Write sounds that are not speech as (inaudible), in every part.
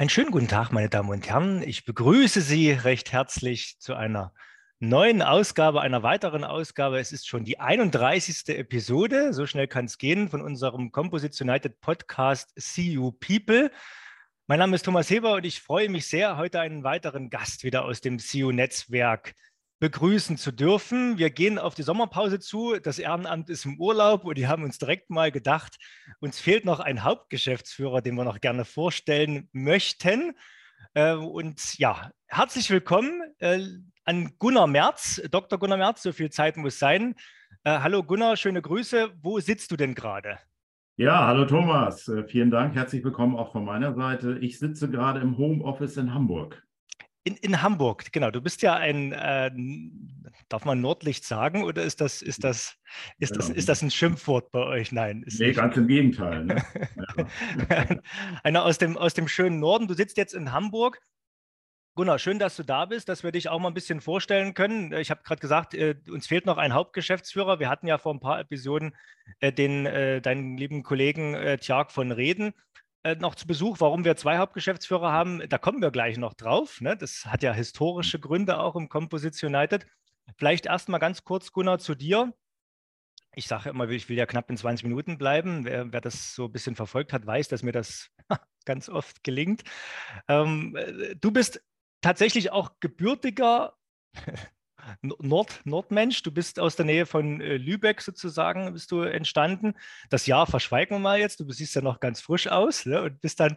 Einen schönen guten Tag, meine Damen und Herren. Ich begrüße Sie recht herzlich zu einer neuen Ausgabe, einer weiteren Ausgabe. Es ist schon die 31. Episode, so schnell kann es gehen, von unserem Composites United Podcast See You People. Mein Name ist Thomas Heber und ich freue mich sehr, heute einen weiteren Gast wieder aus dem See You Netzwerk begrüßen zu dürfen. Wir gehen auf die Sommerpause zu. Das Ehrenamt ist im Urlaub und die haben uns direkt mal gedacht, uns fehlt noch ein Hauptgeschäftsführer, den wir noch gerne vorstellen möchten. Äh, und ja, herzlich willkommen äh, an Gunnar Merz, Dr. Gunnar Merz, so viel Zeit muss sein. Äh, hallo Gunnar, schöne Grüße. Wo sitzt du denn gerade? Ja, hallo Thomas, vielen Dank, herzlich willkommen auch von meiner Seite. Ich sitze gerade im Homeoffice in Hamburg. In, in Hamburg, genau. Du bist ja ein, äh, darf man Nordlicht sagen oder ist das, ist das, ist das, ist das ein Schimpfwort bei euch? Nein. Ist nee, nicht. ganz im Gegenteil. Ne? Ja. (laughs) Einer aus dem, aus dem schönen Norden. Du sitzt jetzt in Hamburg. Gunnar, schön, dass du da bist, dass wir dich auch mal ein bisschen vorstellen können. Ich habe gerade gesagt, äh, uns fehlt noch ein Hauptgeschäftsführer. Wir hatten ja vor ein paar Episoden äh, den, äh, deinen lieben Kollegen äh, Tjark von Reden noch zu Besuch, warum wir zwei Hauptgeschäftsführer haben. Da kommen wir gleich noch drauf. Ne? Das hat ja historische mhm. Gründe auch im Composites United. Vielleicht erst mal ganz kurz, Gunnar, zu dir. Ich sage immer, ich will ja knapp in 20 Minuten bleiben. Wer, wer das so ein bisschen verfolgt hat, weiß, dass mir das (laughs) ganz oft gelingt. Ähm, äh, du bist tatsächlich auch gebürtiger Nord, Nordmensch. Du bist aus der Nähe von äh, Lübeck sozusagen, bist du entstanden. Das Jahr verschweigen wir mal jetzt. Du siehst ja noch ganz frisch aus ne? und bist dann,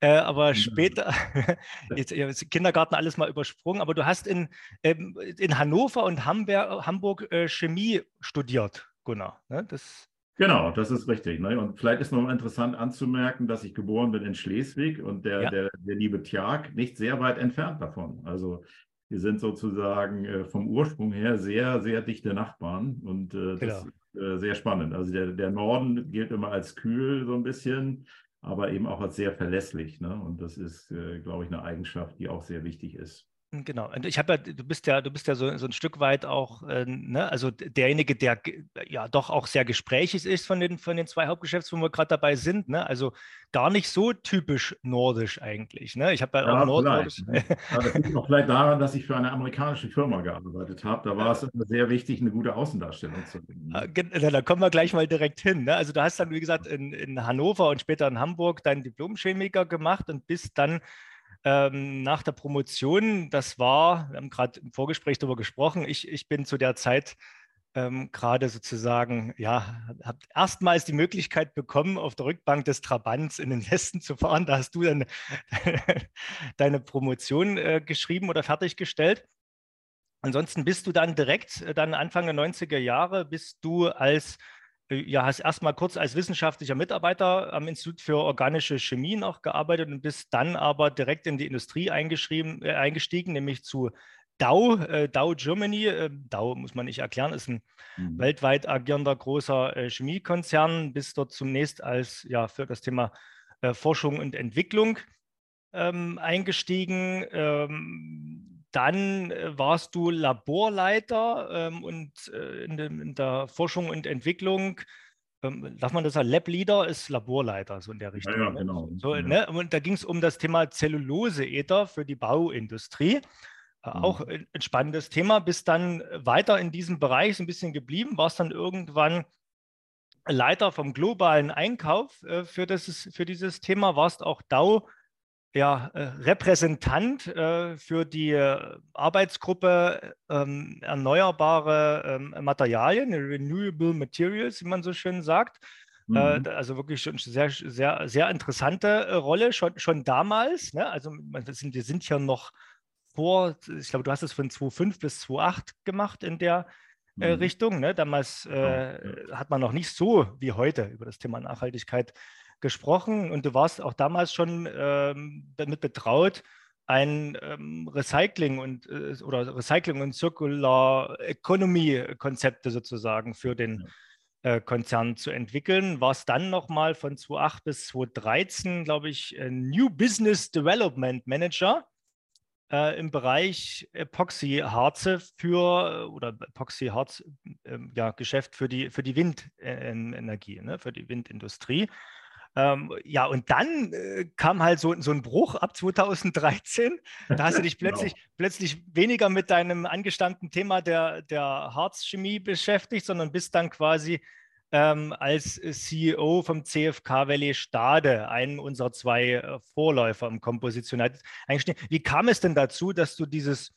äh, aber später, (laughs) jetzt, jetzt, Kindergarten alles mal übersprungen, aber du hast in, ähm, in Hannover und Hamburg, Hamburg äh, Chemie studiert, Gunnar. Ne? Das Genau, das ist richtig. Ne? Und vielleicht ist noch interessant anzumerken, dass ich geboren bin in Schleswig und der, ja. der, der liebe Tjark nicht sehr weit entfernt davon. Also wir sind sozusagen äh, vom Ursprung her sehr, sehr dichte Nachbarn und äh, das genau. ist äh, sehr spannend. Also der, der Norden gilt immer als kühl so ein bisschen, aber eben auch als sehr verlässlich. Ne? Und das ist, äh, glaube ich, eine Eigenschaft, die auch sehr wichtig ist. Genau. Und ich habe ja, du bist ja, du bist ja so, so ein Stück weit auch, äh, ne, also derjenige, der ja doch auch sehr gesprächig ist von den, von den zwei Hauptgeschäfts, wo wir gerade dabei sind. Ne? Also gar nicht so typisch nordisch eigentlich. Ne? Ich habe ja, ja auch nordnordisch. Ne? das liegt auch vielleicht daran, dass ich für eine amerikanische Firma gearbeitet habe. Da war es immer sehr wichtig, eine gute Außendarstellung zu bringen. Ne? Da kommen wir gleich mal direkt hin. Ne? Also du hast dann, wie gesagt, in, in Hannover und später in Hamburg deinen Diplomchemiker gemacht und bist dann ähm, nach der Promotion, das war, wir haben gerade im Vorgespräch darüber gesprochen, ich, ich bin zu der Zeit ähm, gerade sozusagen, ja, habe erstmals die Möglichkeit bekommen, auf der Rückbank des Trabants in den Westen zu fahren. Da hast du dann (laughs) deine Promotion äh, geschrieben oder fertiggestellt. Ansonsten bist du dann direkt, äh, dann Anfang der 90er Jahre, bist du als ja, hast erstmal kurz als wissenschaftlicher Mitarbeiter am Institut für organische Chemie noch gearbeitet und bist dann aber direkt in die Industrie eingeschrieben, äh, eingestiegen, nämlich zu Dow, äh, Dow Germany. Äh, Dow muss man nicht erklären, ist ein mhm. weltweit agierender großer äh, Chemiekonzern. Bist dort zunächst als ja für das Thema äh, Forschung und Entwicklung ähm, eingestiegen. Ähm, dann äh, warst du Laborleiter ähm, und äh, in, dem, in, der Forschung und Entwicklung. Ähm, darf man das sagen? Lab Leader ist Laborleiter, so in der Richtung. Ja, ja ne? genau. So, ja. Ne? Und da ging es um das Thema Zelluloseether für die Bauindustrie. Äh, mhm. Auch ein spannendes Thema. Bist dann weiter in diesem Bereich so ein bisschen geblieben, warst dann irgendwann Leiter vom globalen Einkauf äh, für, das, für dieses Thema, warst auch DAO ja, äh, Repräsentant äh, für die äh, Arbeitsgruppe ähm, erneuerbare ähm, Materialien, Renewable Materials, wie man so schön sagt. Äh, mhm. also wirklich schon sehr, sehr, sehr interessante äh, Rolle, schon, schon damals. Ne? Also wir sind, wir sind ja noch vor, ich glaube, du hast es von 2005 bis 2008 gemacht in der äh, mhm. Richtung. Ne? Damals ja. hat man noch nicht so wie heute über das Thema Nachhaltigkeit gesprochen und du warst auch damals schon ähm, damit betraut, ein ähm, Recycling und äh, oder Recycling und Circular Economy Konzepte sozusagen für den äh, Konzern zu entwickeln. War es dann nochmal von 2008 bis 2013, glaube ich, New Business Development Manager äh, im Bereich Epoxy-Harze für oder Epoxy-Harz äh, ja, Geschäft für die, für die Windenergie, ne, für die Windindustrie. Ähm, ja, und dann äh, kam halt so, so ein Bruch ab 2013. Da hast du dich (laughs) genau. plötzlich, genau. plötzlich weniger mit deinem angestammten Thema der, der Harzchemie beschäftigt, sondern bist dann quasi ähm, als CEO vom CFK Valley Stade, einem unserer zwei äh, Vorläufer im eingestiegen. Wie kam es denn dazu, dass du dieses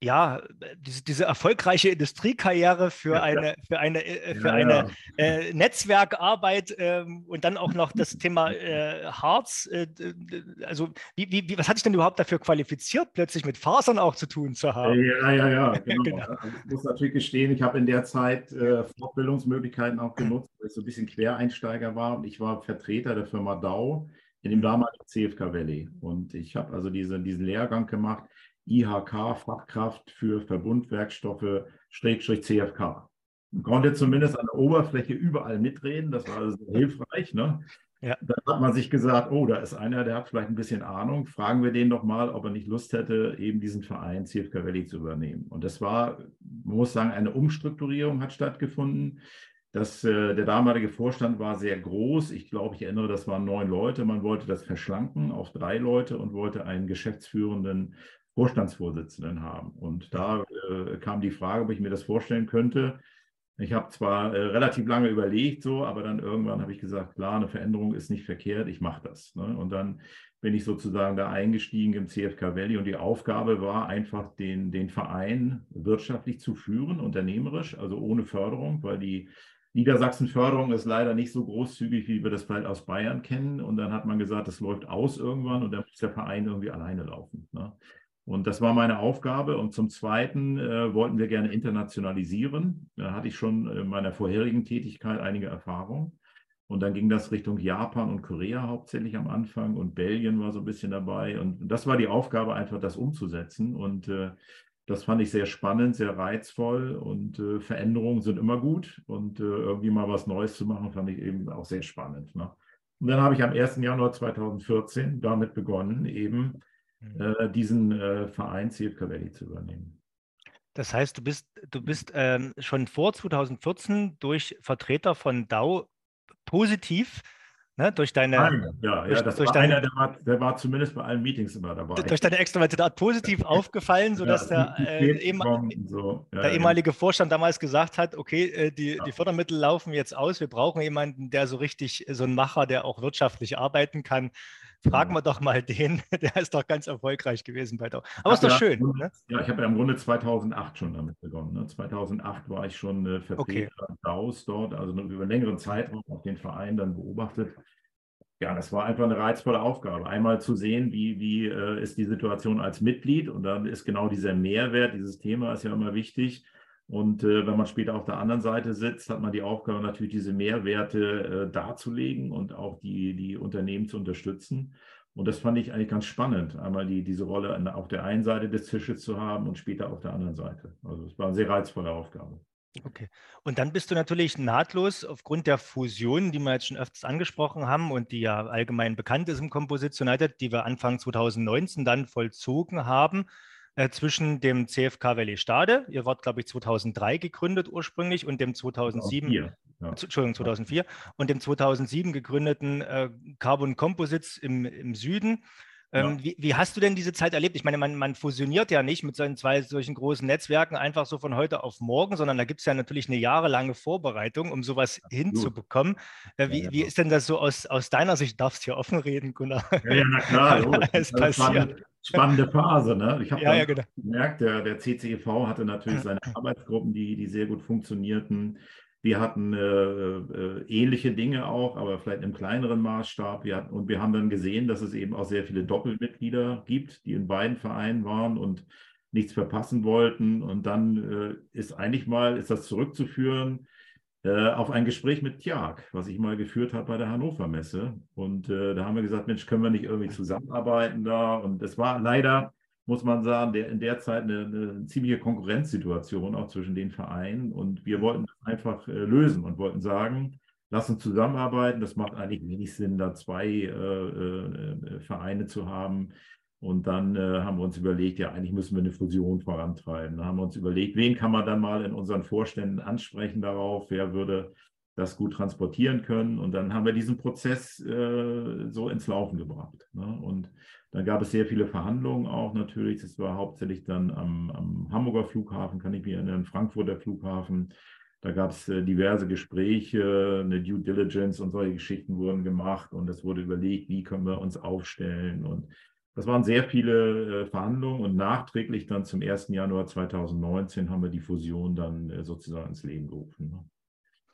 ja, diese, diese, erfolgreiche Industriekarriere für eine, für eine, äh, für ja, eine ja. Äh, Netzwerkarbeit ähm, und dann auch noch das Thema äh, Harz. Äh, also, wie, wie, was hat dich denn überhaupt dafür qualifiziert, plötzlich mit Fasern auch zu tun zu haben? Ja, ja, ja, (laughs) genau. genau. Also, ich muss natürlich gestehen, ich habe in der Zeit äh, Fortbildungsmöglichkeiten auch genutzt, weil ich so ein bisschen Quereinsteiger war und ich war Vertreter der Firma Dow in dem damaligen CFK Valley. Und ich habe also diese, diesen Lehrgang gemacht IHK, Fachkraft für Verbundwerkstoffe, Schrägstrich CFK. Man konnte zumindest an der Oberfläche überall mitreden, das war also hilfreich. Ne? Ja. Dann hat man sich gesagt, oh, da ist einer, der hat vielleicht ein bisschen Ahnung, fragen wir den doch mal, ob er nicht Lust hätte, eben diesen Verein CFK Valley zu übernehmen. Und das war, man muss sagen, eine Umstrukturierung hat stattgefunden. Das, äh, der damalige Vorstand war sehr groß. Ich glaube, ich erinnere, das waren neun Leute. Man wollte das verschlanken auf drei Leute und wollte einen geschäftsführenden Vorstandsvorsitzenden haben. Und da äh, kam die Frage, ob ich mir das vorstellen könnte. Ich habe zwar äh, relativ lange überlegt, so, aber dann irgendwann habe ich gesagt, klar, eine Veränderung ist nicht verkehrt, ich mache das. Ne? Und dann bin ich sozusagen da eingestiegen im CFK Valley und die Aufgabe war einfach, den, den Verein wirtschaftlich zu führen, unternehmerisch, also ohne Förderung, weil die Niedersachsen-Förderung ist leider nicht so großzügig, wie wir das vielleicht aus Bayern kennen. Und dann hat man gesagt, das läuft aus irgendwann und dann muss der Verein irgendwie alleine laufen. Ne? Und das war meine Aufgabe. Und zum Zweiten äh, wollten wir gerne internationalisieren. Da hatte ich schon in meiner vorherigen Tätigkeit einige Erfahrung. Und dann ging das Richtung Japan und Korea hauptsächlich am Anfang und Belgien war so ein bisschen dabei. Und das war die Aufgabe, einfach das umzusetzen. Und äh, das fand ich sehr spannend, sehr reizvoll und äh, Veränderungen sind immer gut. Und äh, irgendwie mal was Neues zu machen, fand ich eben auch sehr spannend. Ne? Und dann habe ich am 1. Januar 2014 damit begonnen, eben. Äh, diesen äh, Verein CFK Valley zu übernehmen. Das heißt, du bist, du bist ähm, schon vor 2014 durch Vertreter von DAO positiv Ne, durch deine. Nein, ja, durch, ja, das durch war deine, einer, der war, der war zumindest bei allen Meetings immer dabei. Durch deine extrovertierte Art positiv aufgefallen, sodass ja, der, äh, ehemal so. ja, der ehemalige Vorstand damals gesagt hat: Okay, äh, die, die Fördermittel laufen jetzt aus, wir brauchen jemanden, der so richtig, so ein Macher, der auch wirtschaftlich arbeiten kann. Fragen wir doch mal den, (laughs) der ist doch ganz erfolgreich gewesen bei Dow. Aber ist doch schön. ne? Ja, ich habe ja im Grunde 2008 schon damit begonnen. Ne? 2008 war ich schon äh, Vertreter okay. Daus dort, also über einen längeren Zeitraum auch den Verein dann beobachtet. Ja, das war einfach eine reizvolle Aufgabe. Einmal zu sehen, wie, wie äh, ist die Situation als Mitglied und dann ist genau dieser Mehrwert, dieses Thema ist ja immer wichtig und äh, wenn man später auf der anderen Seite sitzt, hat man die Aufgabe natürlich, diese Mehrwerte äh, darzulegen und auch die, die Unternehmen zu unterstützen. Und das fand ich eigentlich ganz spannend, einmal die, diese Rolle auf der einen Seite des Tisches zu haben und später auf der anderen Seite. Also es war eine sehr reizvolle Aufgabe. Okay. Und dann bist du natürlich nahtlos aufgrund der Fusion, die wir jetzt schon öfters angesprochen haben und die ja allgemein bekannt ist im Composition United, die wir Anfang 2019 dann vollzogen haben, äh, zwischen dem CFK Valley Stade, ihr wart, glaube ich, 2003 gegründet ursprünglich, und dem 2007, ja. Entschuldigung, 2004, und dem 2007 gegründeten äh, Carbon Composites im, im Süden. Ähm, ja. wie, wie, hast du denn diese Zeit erlebt? Ich meine, man, man, fusioniert ja nicht mit seinen zwei solchen großen Netzwerken einfach so von heute auf morgen, sondern da gibt es ja natürlich eine jahrelange Vorbereitung, um sowas Absolut. hinzubekommen. Äh, wie, ja, ja. wie, ist denn das so aus, aus deiner Sicht? Du darfst hier offen reden, Gunnar. Ja, ja na klar. (laughs) das ist passiert spannende Phase. Ne? Ich habe ja, ja, genau. gemerkt, der, der CCEV hatte natürlich seine Arbeitsgruppen, die, die sehr gut funktionierten. Wir hatten äh, äh, ähnliche Dinge auch, aber vielleicht im kleineren Maßstab. Wir hatten, und wir haben dann gesehen, dass es eben auch sehr viele Doppelmitglieder gibt, die in beiden Vereinen waren und nichts verpassen wollten. Und dann äh, ist eigentlich mal, ist das zurückzuführen auf ein Gespräch mit Tjag, was ich mal geführt habe bei der Hannover Messe. Und äh, da haben wir gesagt, Mensch, können wir nicht irgendwie zusammenarbeiten da? Und es war leider, muss man sagen, der, in der Zeit eine, eine, ziemliche Konkurrenzsituation auch zwischen den Vereinen. Und wir wollten das einfach äh, lösen und wollten sagen, lass uns zusammenarbeiten. Das macht eigentlich wenig Sinn, da zwei äh, äh, Vereine zu haben und dann äh, haben wir uns überlegt, ja, eigentlich müssen wir eine Fusion vorantreiben. Da haben wir uns überlegt, wen kann man dann mal in unseren Vorständen ansprechen darauf, wer würde das gut transportieren können. Und dann haben wir diesen Prozess äh, so ins Laufen gebracht. Ne? Und dann gab es sehr viele Verhandlungen auch natürlich. Das war hauptsächlich dann am, am Hamburger Flughafen, kann ich mich erinnern, Frankfurter Flughafen. Da gab es äh, diverse Gespräche, eine Due Diligence und solche Geschichten wurden gemacht und es wurde überlegt, wie können wir uns aufstellen. Und das waren sehr viele äh, Verhandlungen und nachträglich dann zum 1. Januar 2019 haben wir die Fusion dann äh, sozusagen ins Leben gerufen. Ne?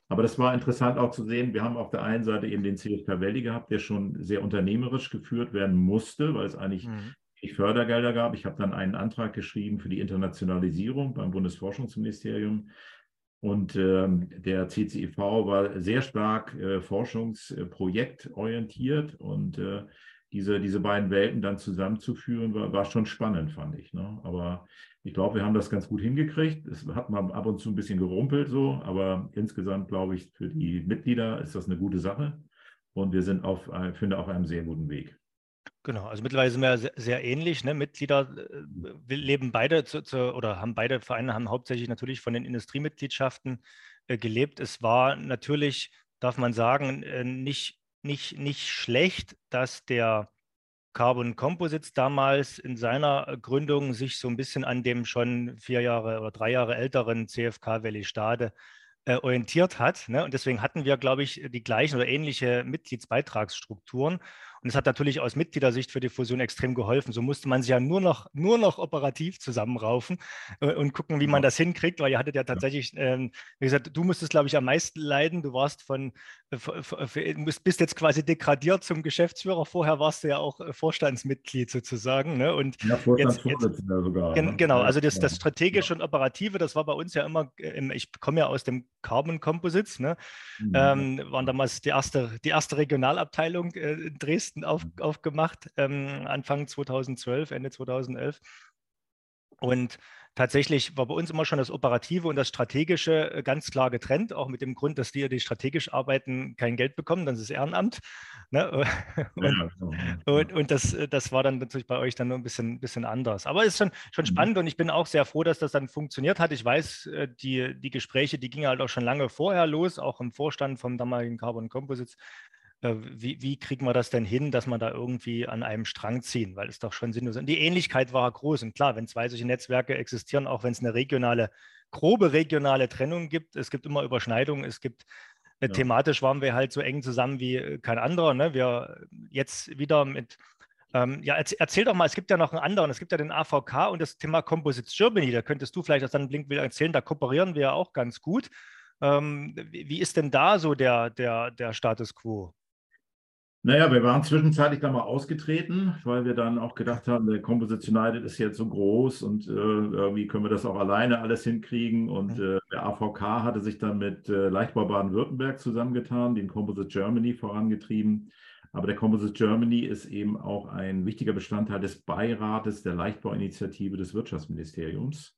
Aber das war interessant auch zu sehen. Wir haben auf der einen Seite eben den CFK Valley gehabt, der schon sehr unternehmerisch geführt werden musste, weil es eigentlich mhm. Fördergelder gab. Ich habe dann einen Antrag geschrieben für die Internationalisierung beim Bundesforschungsministerium. Und ähm, der CCIV war sehr stark äh, forschungsprojektorientiert und äh, diese, diese beiden Welten dann zusammenzuführen, war, war schon spannend, fand ich. Ne? Aber ich glaube, wir haben das ganz gut hingekriegt. Es hat mal ab und zu ein bisschen gerumpelt so, aber insgesamt glaube ich, für die Mitglieder ist das eine gute Sache. Und wir sind auf, äh, finde, auf einem sehr guten Weg. Genau, also mittlerweile sind wir sehr, sehr ähnlich. Ne? Mitglieder äh, leben beide zu, zu, oder haben beide Vereine haben hauptsächlich natürlich von den Industriemitgliedschaften äh, gelebt. Es war natürlich, darf man sagen, äh, nicht, nicht, nicht schlecht, dass der Carbon Composites damals in seiner Gründung sich so ein bisschen an dem schon vier Jahre oder drei Jahre älteren CFK Valley Stade äh, orientiert hat. Ne? Und deswegen hatten wir, glaube ich, die gleichen oder ähnliche Mitgliedsbeitragsstrukturen. Und es hat natürlich aus Mitgliedersicht für die Fusion extrem geholfen. So musste man sich ja nur noch, nur noch operativ zusammenraufen äh, und gucken, wie man das hinkriegt, weil ihr hattet ja tatsächlich, ähm, wie gesagt, du musstest, glaube ich, am meisten leiden. Du warst von, äh, bist jetzt quasi degradiert zum Geschäftsführer. Vorher warst du ja auch äh, Vorstandsmitglied sozusagen. Ne? Und ja, Vorstandsvorsitzender sogar. Gen, ne? Genau, also das, das Strategische und Operative, das war bei uns ja immer, ich komme ja aus dem Carbon Composites, ne? Mhm. Ähm, waren damals die erste, die erste Regionalabteilung in Dresden Listen auf, mhm. aufgemacht, ähm, Anfang 2012, Ende 2011. Und tatsächlich war bei uns immer schon das Operative und das Strategische äh, ganz klar getrennt, auch mit dem Grund, dass die, die strategisch arbeiten, kein Geld bekommen, das ist Ehrenamt. Ne? (laughs) Und, und, und, das, äh, das war dann natürlich bei euch dann nur ein bisschen, bisschen anders. Aber es ist schon, schon mhm. spannend und ich bin auch sehr froh, dass das dann funktioniert hat. Ich weiß, äh, die, die Gespräche, die gingen halt auch schon lange vorher los, auch im Vorstand vom damaligen Carbon Composites wie, wie kriegen wir das denn hin, dass man da irgendwie an einem Strang ziehen? Weil es doch schon sinnlos ist. Die Ähnlichkeit war groß. Und klar, wenn zwei solche Netzwerke existieren, auch wenn es eine regionale, grobe regionale Trennung gibt, es gibt immer Überschneidungen, es gibt äh, ja. thematisch waren wir halt so eng zusammen wie äh, kein anderer. Ne? Wir jetzt wieder mit ähm, ja, erzähl, erzähl, doch mal, es gibt ja noch einen anderen, es gibt ja den AVK und das Thema Composites Germany, da könntest du vielleicht aus deinem Blink wieder erzählen, da kooperieren wir ja auch ganz gut. Ähm, wie, wie, ist denn da so der, der, der Status quo? Naja, wir waren zwischenzeitlich da mal ausgetreten, weil wir dann auch gedacht haben, der Composition United ist jetzt so groß und äh, irgendwie können wir das auch alleine alles hinkriegen. Und mhm. äh, der AVK hatte sich dann mit äh, Leichtbau Baden-Württemberg zusammengetan, den Composite Germany vorangetrieben. Aber der Composite Germany ist eben auch ein wichtiger Bestandteil des Beirates der Leichtbauinitiative des Wirtschaftsministeriums.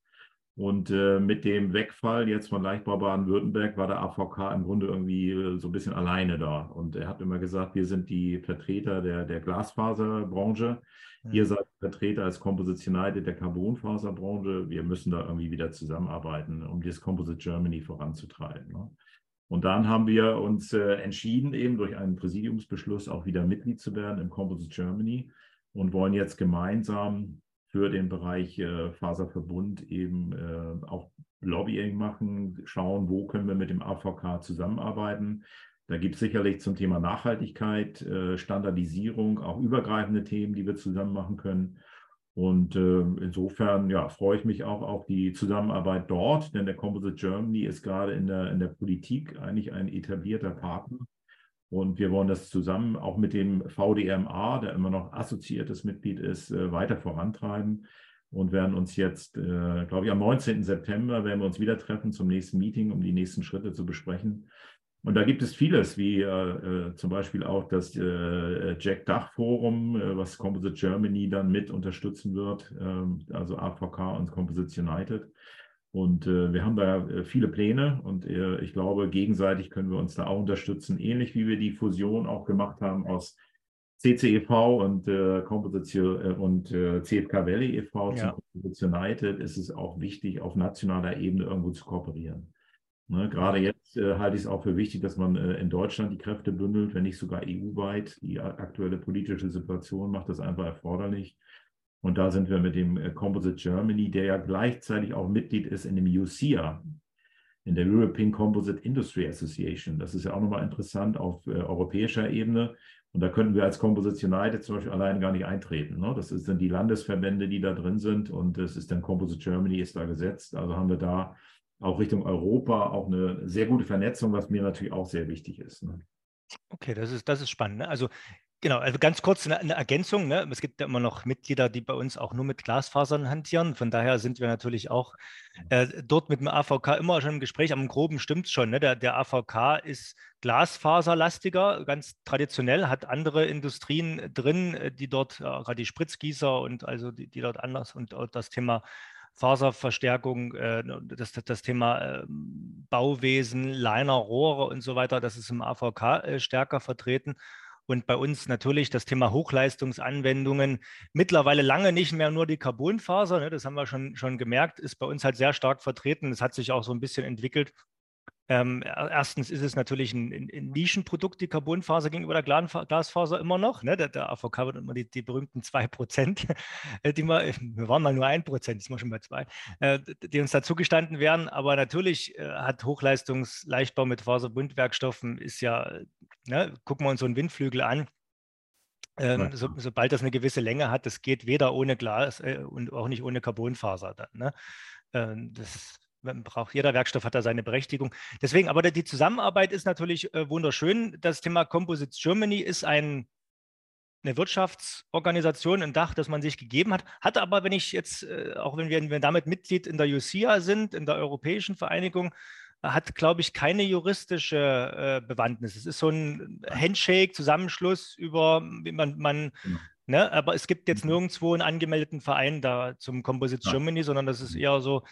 Und äh, mit dem Wegfall jetzt von Leichtbau Baden-Württemberg war der AVK im Grunde irgendwie äh, so ein bisschen alleine da. Und er hat immer gesagt, wir sind die Vertreter der, der Glasfaserbranche. Mhm. Ihr seid Vertreter als Composite United der Carbonfaserbranche. Wir müssen da irgendwie wieder zusammenarbeiten, um das Composite Germany voranzutreiben. Ne? Und dann haben wir uns äh, entschieden, eben durch einen Präsidiumsbeschluss auch wieder Mitglied zu werden im Composite Germany und wollen jetzt gemeinsam für den Bereich äh, Faserverbund eben äh, auch Lobbying machen, schauen, wo können wir mit dem AVK zusammenarbeiten. Da gibt es sicherlich zum Thema Nachhaltigkeit, äh, Standardisierung, auch übergreifende Themen, die wir zusammen machen können. Und äh, insofern ja, freue ich mich auch auf die Zusammenarbeit dort, denn der Composite Germany ist gerade in der, in der Politik eigentlich ein etablierter Partner und wir wollen das zusammen auch mit dem VDMA, der immer noch assoziiertes Mitglied ist, äh, weiter vorantreiben und werden uns jetzt, äh, glaube ich, am 19. September werden wir uns wieder treffen zum nächsten Meeting, um die nächsten Schritte zu besprechen. Und da gibt es vieles, wie äh, zum Beispiel auch das Jack Dach Forum, was Composite Germany dann mit unterstützen wird, ähm, also AVK und Composite United. Und äh, wir haben da äh, viele Pläne und äh, ich glaube, gegenseitig können wir uns da auch unterstützen, ähnlich wie wir die Fusion auch gemacht haben aus CCEV und, äh, Composition, äh, und äh, CFK Valley e.V. Ja. zum Composition United ist es auch wichtig, auf nationaler Ebene irgendwo zu kooperieren. Ne, gerade jetzt äh, halte ich es auch für wichtig, dass man in Deutschland die Kräfte bündelt, wenn nicht sogar EU-weit. Die aktuelle politische Situation macht das einfach erforderlich. Und da sind wir mit dem äh, Composite Germany, der ja gleichzeitig auch Mitglied ist in dem UCIA, in der European Composite Industry Association. Das ist ja auch nochmal interessant auf äh, europäischer Ebene. Und da könnten wir als Composites United zum Beispiel allein gar nicht eintreten. Ne? Das sind die Landesverbände, die da drin sind. Und es ist dann Composite Germany ist da gesetzt. Also haben wir da auch Richtung Europa auch eine sehr gute Vernetzung, was mir natürlich auch sehr wichtig ist. Ne? Okay, das ist, das ist spannend. Ne? Also Genau, also ganz kurz eine, Ergänzung. Ne? Es gibt ja immer noch Mitglieder, die bei uns auch nur mit Glasfasern hantieren. Von daher sind wir natürlich auch äh, dort mit dem AVK immer schon im Gespräch. Am Groben stimmt es schon. Ne? Der, der AVK ist glasfaserlastiger, ganz traditionell, hat andere Industrien drin, äh, die dort, äh, gerade die Spritzgießer und also die, die dort anders und das Thema Faserverstärkung, äh, das, das, Thema äh, Bauwesen, Liner, Rohre und so weiter, das ist im AVK äh, stärker vertreten. Und bei uns natürlich das Thema Hochleistungsanwendungen. Mittlerweile lange nicht mehr nur die Carbonfaser, ne, das haben wir schon, schon gemerkt, ist bei uns halt sehr stark vertreten. Es hat sich auch so ein bisschen entwickelt ähm, erstens ist es natürlich ein, ein, Nischenprodukt, die Carbonfaser gegenüber der Glasfaser immer noch. Ne? Der, der AVK wird immer die, die berühmten 2%, äh, (laughs) die wir, wir waren mal nur 1%, jetzt sind wir schon bei 2, äh, die uns dazu gestanden wären. Aber natürlich äh, hat Hochleistungsleichtbau mit Faserbundwerkstoffen ist ja, ne? gucken wir uns so einen Windflügel an. Ähm, so, sobald das eine gewisse Länge hat, das geht weder ohne Glas äh, und auch nicht ohne Carbonfaser. Dann, ne? ähm, das braucht, jeder Werkstoff hat da seine Berechtigung. Deswegen, aber die Zusammenarbeit ist natürlich äh, wunderschön. Das Thema Composites Germany ist ein, eine Wirtschaftsorganisation, ein Dach, das man sich gegeben hat. Hat aber, wenn ich jetzt, äh, auch wenn wir, wenn wir damit Mitglied in der UCIA sind, in der Europäischen Vereinigung, hat, glaube ich, keine juristische äh, Bewandtnis. Es ist so ein Handshake, Zusammenschluss über, man, man genau. ne, aber es gibt jetzt mhm. nirgendwo einen angemeldeten Verein da zum Composites ja. Germany, sondern das ist eher so,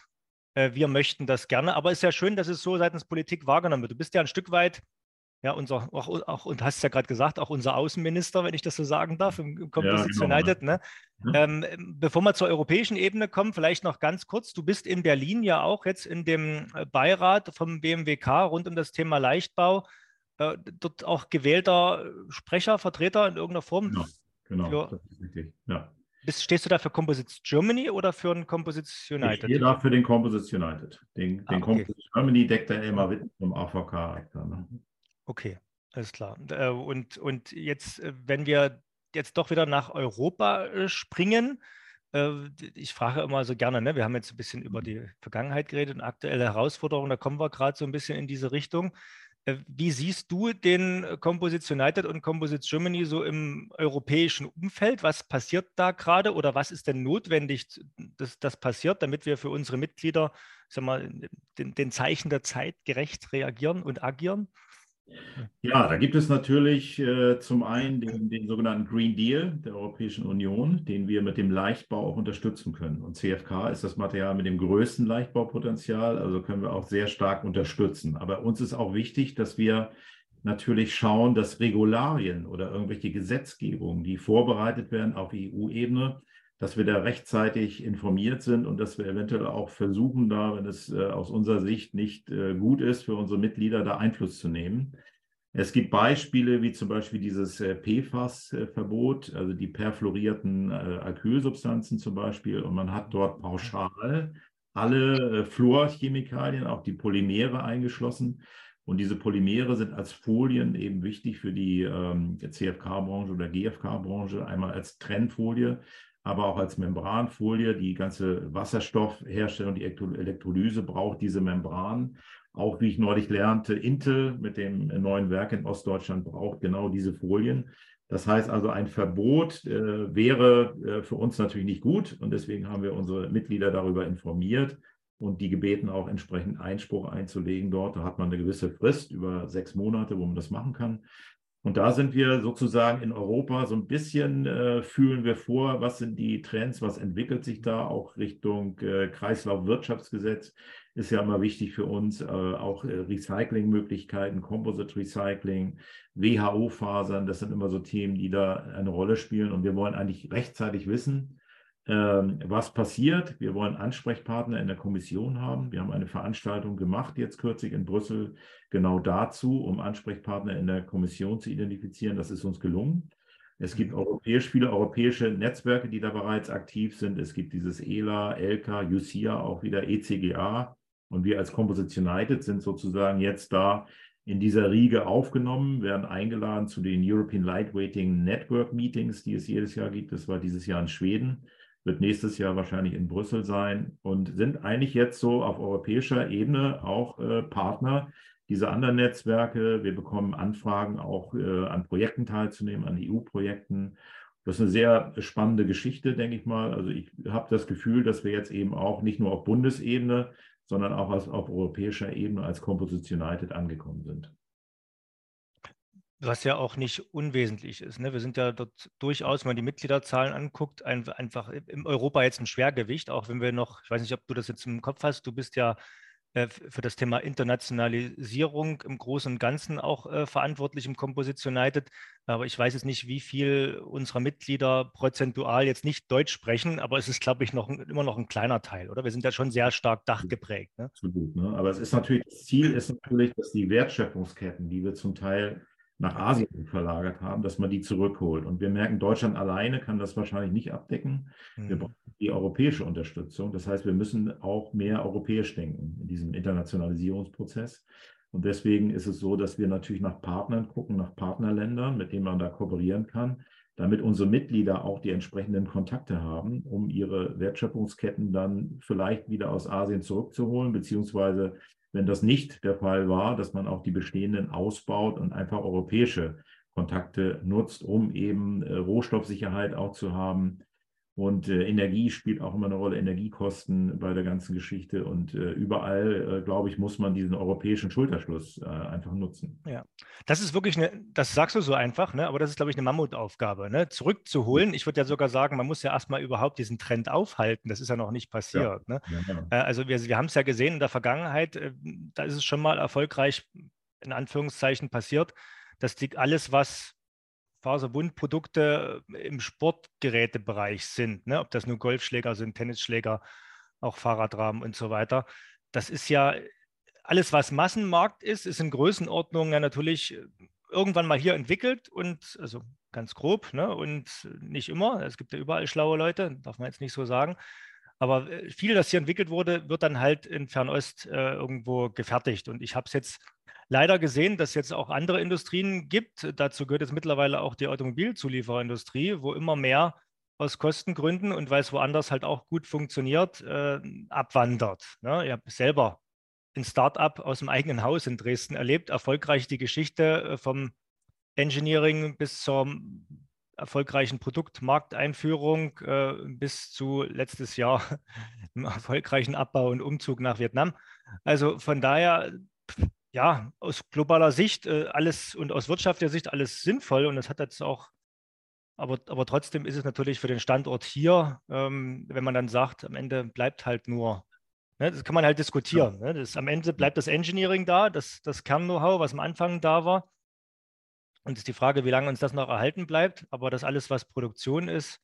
äh, wir möchten das gerne. Aber es ist ja schön, dass es so seitens Politik wahrgenommen wird. Du bist ja ein Stück weit, ja, unser, auch, auch und hast ja gerade gesagt, auch unser Außenminister, wenn ich das so sagen darf, im, im Composites ja, genau. United. Ne? Ja. Ähm, bevor wir zur europäischen Ebene kommen, vielleicht noch ganz kurz. Du bist in Berlin ja auch jetzt in dem äh, Beirat vom BMWK rund um das Thema Leichtbau. Äh, dort auch gewählter Sprecher, Vertreter in irgendeiner Form. Genau, genau das ist richtig. Ja. Bist, stehst du da für Composites Germany oder für ein Composites United? Ich stehe da für den Composites United. Den, ah, den okay. Composites Germany deckt der Elmar Witt vom AVK. Ne? Okay, alles klar. Äh, und, und jetzt, äh, wenn wir jetzt doch wieder nach Europa äh, springen, ich frage immer so gerne, ne? wir haben jetzt ein bisschen über die Vergangenheit geredet und aktuelle Herausforderungen, da kommen wir gerade so ein bisschen in diese Richtung. Wie siehst du den Composites United und Composites Germany so im europäischen Umfeld? Was passiert da gerade oder was ist denn notwendig, dass das passiert, damit wir für unsere Mitglieder sag mal, den, den Zeichen der Zeit gerecht reagieren und agieren? Ja, da gibt es natürlich äh, zum einen den, den, sogenannten Green Deal der Europäischen Union, den wir mit dem Leichtbau auch unterstützen können. Und CFK ist das Material mit dem größten Leichtbaupotenzial, also können wir auch sehr stark unterstützen. Aber uns ist auch wichtig, dass wir natürlich schauen, dass Regularien oder irgendwelche Gesetzgebungen, die vorbereitet werden auf EU-Ebene, dass wir da rechtzeitig informiert sind und dass wir eventuell auch versuchen, da, wenn es äh, aus unserer Sicht nicht äh, gut ist, für unsere Mitglieder da Einfluss zu nehmen. Es gibt Beispiele wie zum Beispiel dieses äh, PFAS-Verbot, also die perfluorierten äh, Alkylsubstanzen zum Beispiel. Und man hat dort pauschal alle äh, Fluorchemikalien, auch die Polymere eingeschlossen. Und diese Polymere sind als Folien eben wichtig für die ähm, CFK-Branche oder GFK-Branche, einmal als Trennfolie aber auch als Membranfolie. Die ganze Wasserstoffherstellung, die Elektrolyse braucht diese Membran. Auch wie ich neulich lernte, Intel mit dem neuen Werk in Ostdeutschland braucht genau diese Folien. Das heißt also, ein Verbot äh, wäre äh, für uns natürlich nicht gut und deswegen haben wir unsere Mitglieder darüber informiert und die gebeten, auch entsprechend Einspruch einzulegen dort. Da hat man eine gewisse Frist über sechs Monate, wo man das machen kann. Und da sind wir sozusagen in Europa so ein bisschen, äh, fühlen wir vor, was sind die Trends, was entwickelt sich da auch Richtung äh, Kreislaufwirtschaftsgesetz. Ist ja immer wichtig für uns, äh, auch äh, Recyclingmöglichkeiten, Composite Recycling, WHO-Fasern, das sind immer so Themen, die da eine Rolle spielen. Und wir wollen eigentlich rechtzeitig wissen, was passiert? Wir wollen Ansprechpartner in der Kommission haben. Wir haben eine Veranstaltung gemacht, jetzt kürzlich in Brüssel, genau dazu, um Ansprechpartner in der Kommission zu identifizieren. Das ist uns gelungen. Es gibt europäisch, viele europäische Netzwerke, die da bereits aktiv sind. Es gibt dieses ELA, ELKA, UCIA, auch wieder ECGA. Und wir als Composites United sind sozusagen jetzt da in dieser Riege aufgenommen, werden eingeladen zu den European Lightweighting Network Meetings, die es jedes Jahr gibt. Das war dieses Jahr in Schweden, wird nächstes Jahr wahrscheinlich in Brüssel sein und sind eigentlich jetzt so auf europäischer Ebene auch äh, Partner dieser anderen Netzwerke. Wir bekommen Anfragen auch äh, an Projekten teilzunehmen, an EU-Projekten. Das ist eine sehr spannende Geschichte, denke ich mal. Also ich habe das Gefühl, dass wir jetzt eben auch nicht nur auf Bundesebene, sondern auch auf, auf europäischer Ebene als Composites United angekommen sind. Was ja auch nicht unwesentlich ist. Ne? Wir sind ja dort durchaus, wenn man die Mitgliederzahlen anguckt, ein, einfach in Europa jetzt ein Schwergewicht, auch wenn wir noch, ich weiß nicht, ob du das jetzt im Kopf hast, du bist ja äh, für das Thema Internationalisierung im Großen und Ganzen auch äh, verantwortlich im Composites United. Aber ich weiß jetzt nicht, wie viel unserer Mitglieder prozentual jetzt nicht Deutsch sprechen, aber es ist, glaube ich, noch immer noch ein kleiner Teil, oder? Wir sind ja schon sehr stark dachgeprägt. Ne? Absolut. Ne? Aber es ist natürlich, das Ziel ist natürlich, dass die Wertschöpfungsketten, die wir zum Teil nach Asien verlagert haben, dass man die zurückholt. Und wir merken, Deutschland alleine kann das wahrscheinlich nicht abdecken. Mhm. Wir brauchen die europäische Unterstützung. Das heißt, wir müssen auch mehr europäisch denken in diesem Internationalisierungsprozess. Und deswegen ist es so, dass wir natürlich nach Partnern gucken, nach Partnerländern, mit denen man da kooperieren kann, damit unsere Mitglieder auch die entsprechenden Kontakte haben, um ihre Wertschöpfungsketten dann vielleicht wieder aus Asien zurückzuholen, beziehungsweise wenn das nicht der Fall war, dass man auch die bestehenden ausbaut und einfach europäische Kontakte nutzt, um eben äh, Rohstoffsicherheit auch zu haben. Und äh, Energie spielt auch immer eine Rolle, Energiekosten bei der ganzen Geschichte. Und äh, überall, äh, glaube ich, muss man diesen europäischen Schulterschluss äh, einfach nutzen. Ja, das ist wirklich eine, das sagst du so einfach, ne? aber das ist, glaube ich, eine Mammutaufgabe, ne? zurückzuholen. Ich würde ja sogar sagen, man muss ja erstmal überhaupt diesen Trend aufhalten. Das ist ja noch nicht passiert. Ja. Ne? Ja, ja. Äh, also wir, wir haben es ja gesehen in der Vergangenheit, äh, da ist es schon mal erfolgreich, in Anführungszeichen, passiert, dass die, alles, was Faserbundprodukte im Sportgerätebereich sind, ne? ob das nur Golfschläger sind, Tennisschläger, auch Fahrradrahmen und so weiter. Das ist ja alles, was Massenmarkt ist, ist in Größenordnung ja natürlich äh, irgendwann mal hier entwickelt und also ganz grob ne? und nicht immer. Es gibt ja überall schlaue Leute, darf man jetzt nicht so sagen. Aber äh, viel, das hier entwickelt wurde, wird dann halt in Fernost äh, irgendwo gefertigt. Und ich habe es jetzt leider gesehen, dass es jetzt auch andere Industrien gibt. Dazu gehört jetzt mittlerweile auch die Automobilzulieferindustrie, wo immer mehr aus Kostengründen und weil es woanders halt auch gut funktioniert, äh, abwandert. Ne? Ich habe selber ein Startup aus dem eigenen Haus in Dresden erlebt, erfolgreich die Geschichte äh, vom Engineering bis zur erfolgreichen Produktmarkteinführung äh, bis zu letztes Jahr (laughs) im erfolgreichen Abbau und Umzug nach Vietnam. Also von daher, ja, aus globaler Sicht äh, alles und aus wirtschaftlicher Sicht alles sinnvoll und das hat jetzt auch, aber, aber trotzdem ist es natürlich für den Standort hier, ähm, wenn man dann sagt, am Ende bleibt halt nur Ne, das kann man halt diskutieren. Ja. Ne? Das, am Ende bleibt das Engineering da, das, das Kern-Know-how, was am Anfang da war. Und es ist die Frage, wie lange uns das noch erhalten bleibt. Aber das alles, was Produktion ist,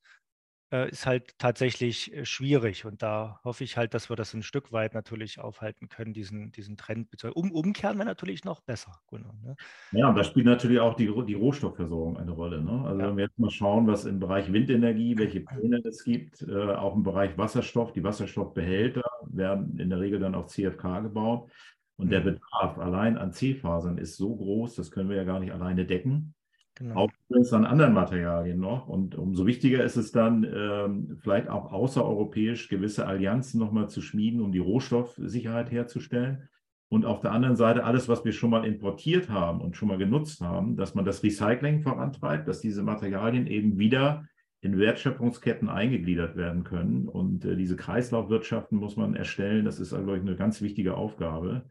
äh, ist halt tatsächlich äh, schwierig. Und da hoffe ich halt, dass wir das ein Stück weit natürlich aufhalten können, diesen, diesen Trend. Um, umkehren wir natürlich noch besser. Genau, ne? Ja, und da spielt natürlich auch die, die Rohstoffversorgung eine Rolle. Ne? Also ja. wenn wir jetzt mal schauen, was im Bereich Windenergie, welche (clears throat) Pläne es gibt, äh, auch im Bereich Wasserstoff, die Wasserstoffbehälter werden in der Regel dann auf CFK gebaut. Und der mhm. Bedarf allein an C-Fasern ist so groß, das können wir ja gar nicht alleine decken. Genau. Auch übrigens an anderen Materialien noch. Und umso wichtiger ist es dann, ähm, vielleicht auch außereuropäisch gewisse Allianzen nochmal zu schmieden, um die Rohstoffsicherheit herzustellen. Und auf der anderen Seite alles, was wir schon mal importiert haben und schon mal genutzt haben, dass man das Recycling vorantreibt, dass diese Materialien eben wieder in Wertschöpfungsketten eingegliedert werden können. Und äh, diese Kreislaufwirtschaften muss man erstellen. Das ist, glaube ich, eine ganz wichtige Aufgabe.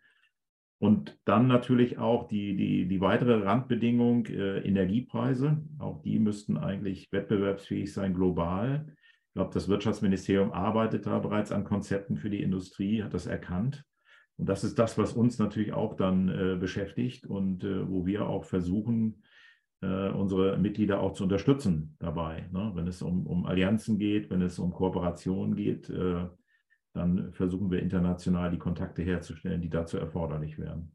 Und dann natürlich auch die, die, die weitere Randbedingung, äh, Energiepreise. Auch die müssten eigentlich wettbewerbsfähig sein global. Ich glaube, das Wirtschaftsministerium arbeitet da bereits an Konzepten für die Industrie, hat das erkannt. Und das ist das, was uns natürlich auch dann äh, beschäftigt und äh, wo wir auch versuchen, äh, unsere Mitglieder auch zu unterstützen dabei. Ne? Wenn es um, um Allianzen geht, wenn es um Kooperationen geht, äh, dann versuchen wir international die Kontakte herzustellen, die dazu erforderlich wären.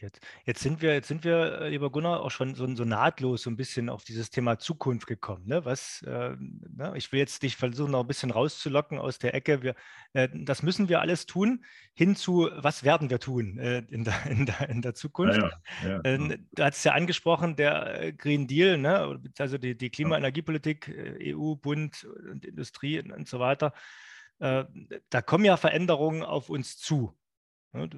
Jetzt, jetzt, sind wir, jetzt sind wir, äh, lieber Gunnar, auch schon so, so nahtlos so ein bisschen auf dieses Thema Zukunft gekommen. Ne? Was, äh, ne? Ich will jetzt dich versuchen, noch ein bisschen rauszulocken aus der Ecke. Wir, äh, das müssen wir alles tun, hinzu, was werden wir tun äh, in, der, in, der, in der Zukunft? Ja, ja, ja. Ähm, du hast es ja angesprochen, der äh, Green Deal, ne? also die, die Klima-Energiepolitik, äh, EU, Bund und Industrie und so weiter. Da kommen ja Veränderungen auf uns zu. Ne?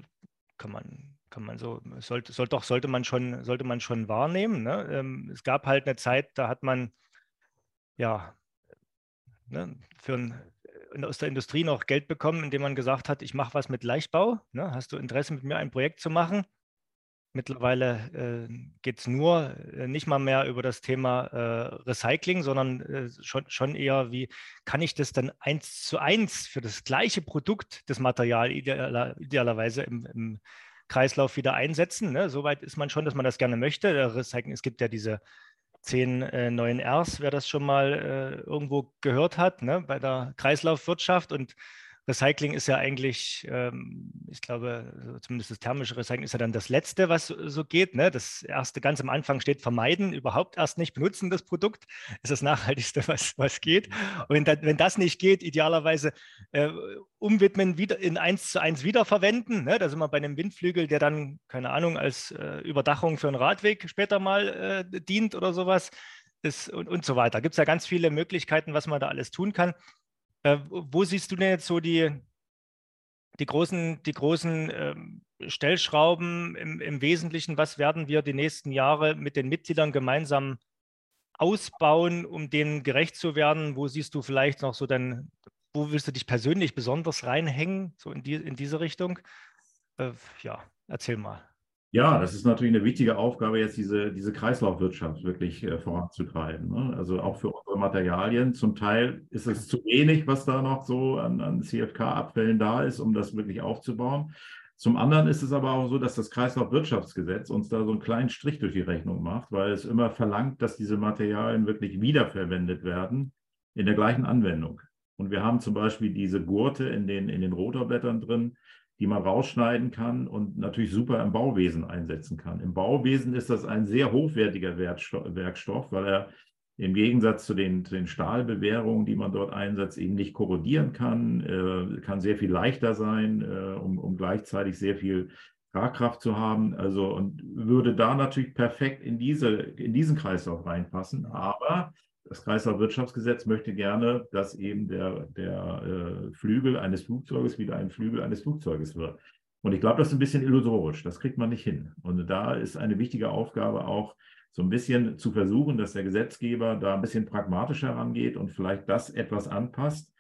Kann man kann man so, sollte, sollte, doch, sollte man schon, sollte man schon wahrnehmen. Ne? Ähm, es gab halt eine Zeit, da hat man ja ne, für ein, äh, aus der Industrie noch Geld bekommen, indem man gesagt hat, ich mache was mit Leichtbau. Ne? Hast du Interesse, mit mir ein Projekt zu machen? Mittlerweile äh, geht es nur äh, nicht mal mehr über das Thema äh, Recycling, sondern äh, schon, schon eher, wie kann ich das dann eins zu eins für das gleiche Produkt, das Material idealer, idealerweise im, im Kreislauf wieder einsetzen. Ne? Soweit ist man schon, dass man das gerne möchte. Es gibt ja diese zehn äh, neuen Rs, wer das schon mal äh, irgendwo gehört hat, ne? bei der Kreislaufwirtschaft. Und Recycling ist ja eigentlich, ähm, ich glaube, zumindest das thermische Recycling ist ja dann das Letzte, was so geht. Ne? Das erste ganz am Anfang steht vermeiden, überhaupt erst nicht benutzen das Produkt, ist das Nachhaltigste, was, was geht. Und wenn, wenn das nicht geht, idealerweise äh, umwidmen, wieder in eins zu eins wiederverwenden. Ne? Da sind wir bei einem Windflügel, der dann, keine Ahnung, als äh, Überdachung für einen Radweg später mal äh, dient oder sowas. Ist, und, und so weiter. Gibt es ja ganz viele Möglichkeiten, was man da alles tun kann. Äh, wo siehst du denn jetzt so die, die großen, die großen ähm, Stellschrauben im, im, Wesentlichen? Was werden wir die nächsten Jahre mit den Mitgliedern gemeinsam ausbauen, um denen gerecht zu werden? Wo siehst du vielleicht noch so dann, wo willst du dich persönlich besonders reinhängen, so in, die, in diese Richtung? Äh, ja, erzähl mal. Ja, das ist natürlich eine wichtige Aufgabe, jetzt diese, diese Kreislaufwirtschaft wirklich äh, voranzutreiben. Ne? Also auch für unsere Materialien. Zum Teil ist es zu wenig, was da noch so an, an CFK-Abfällen da ist, um das wirklich aufzubauen. Zum anderen ist es aber auch so, dass das Kreislaufwirtschaftsgesetz uns da so einen kleinen Strich durch die Rechnung macht, weil es immer verlangt, dass diese Materialien wirklich wiederverwendet werden in der gleichen Anwendung. Und wir haben zum Beispiel diese Gurte in den, in den Rotorblättern drin, die man rausschneiden kann und natürlich super im Bauwesen einsetzen kann. Im Bauwesen ist das ein sehr hochwertiger Werkstoff, weil er im Gegensatz zu den, zu den Stahlbewährungen, die man dort einsetzt, eben nicht korrodieren kann, äh, kann sehr viel leichter sein, äh, um, um gleichzeitig sehr viel Tragkraft zu haben. Also und würde da natürlich perfekt in, diese, in diesen Kreislauf reinpassen. Aber das Kreislaufwirtschaftsgesetz möchte gerne, dass eben der, der äh, Flügel eines Flugzeuges wieder ein Flügel eines Flugzeuges wird. Und ich glaube, das ist ein bisschen illusorisch. Das kriegt man nicht hin. Und da ist eine wichtige Aufgabe auch, so ein bisschen zu versuchen, dass der Gesetzgeber da ein bisschen pragmatischer rangeht und vielleicht das etwas anpasst.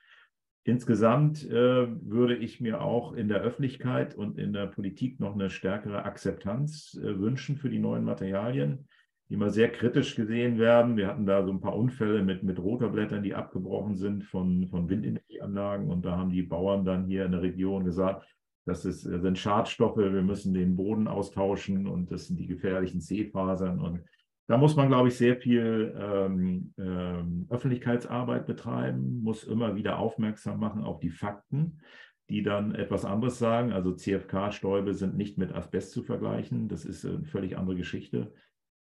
Insgesamt äh, würde ich mir auch in der Öffentlichkeit und in der Politik noch eine stärkere Akzeptanz äh, wünschen für die neuen Materialien die immer sehr kritisch gesehen werden. Wir hatten da so ein paar Unfälle mit, mit Rotorblättern, die abgebrochen sind von, von Windenergieanlagen. Und da haben die Bauern dann hier in der Region gesagt, das ist, sind Schadstoffe, wir müssen den Boden austauschen und das sind die gefährlichen Seefasern. Und da muss man, glaube ich, sehr viel ähm, ähm, Öffentlichkeitsarbeit betreiben, muss immer wieder aufmerksam machen auf die Fakten, die dann etwas anderes sagen. Also CFK-Stäube sind nicht mit Asbest zu vergleichen. Das ist eine völlig andere Geschichte.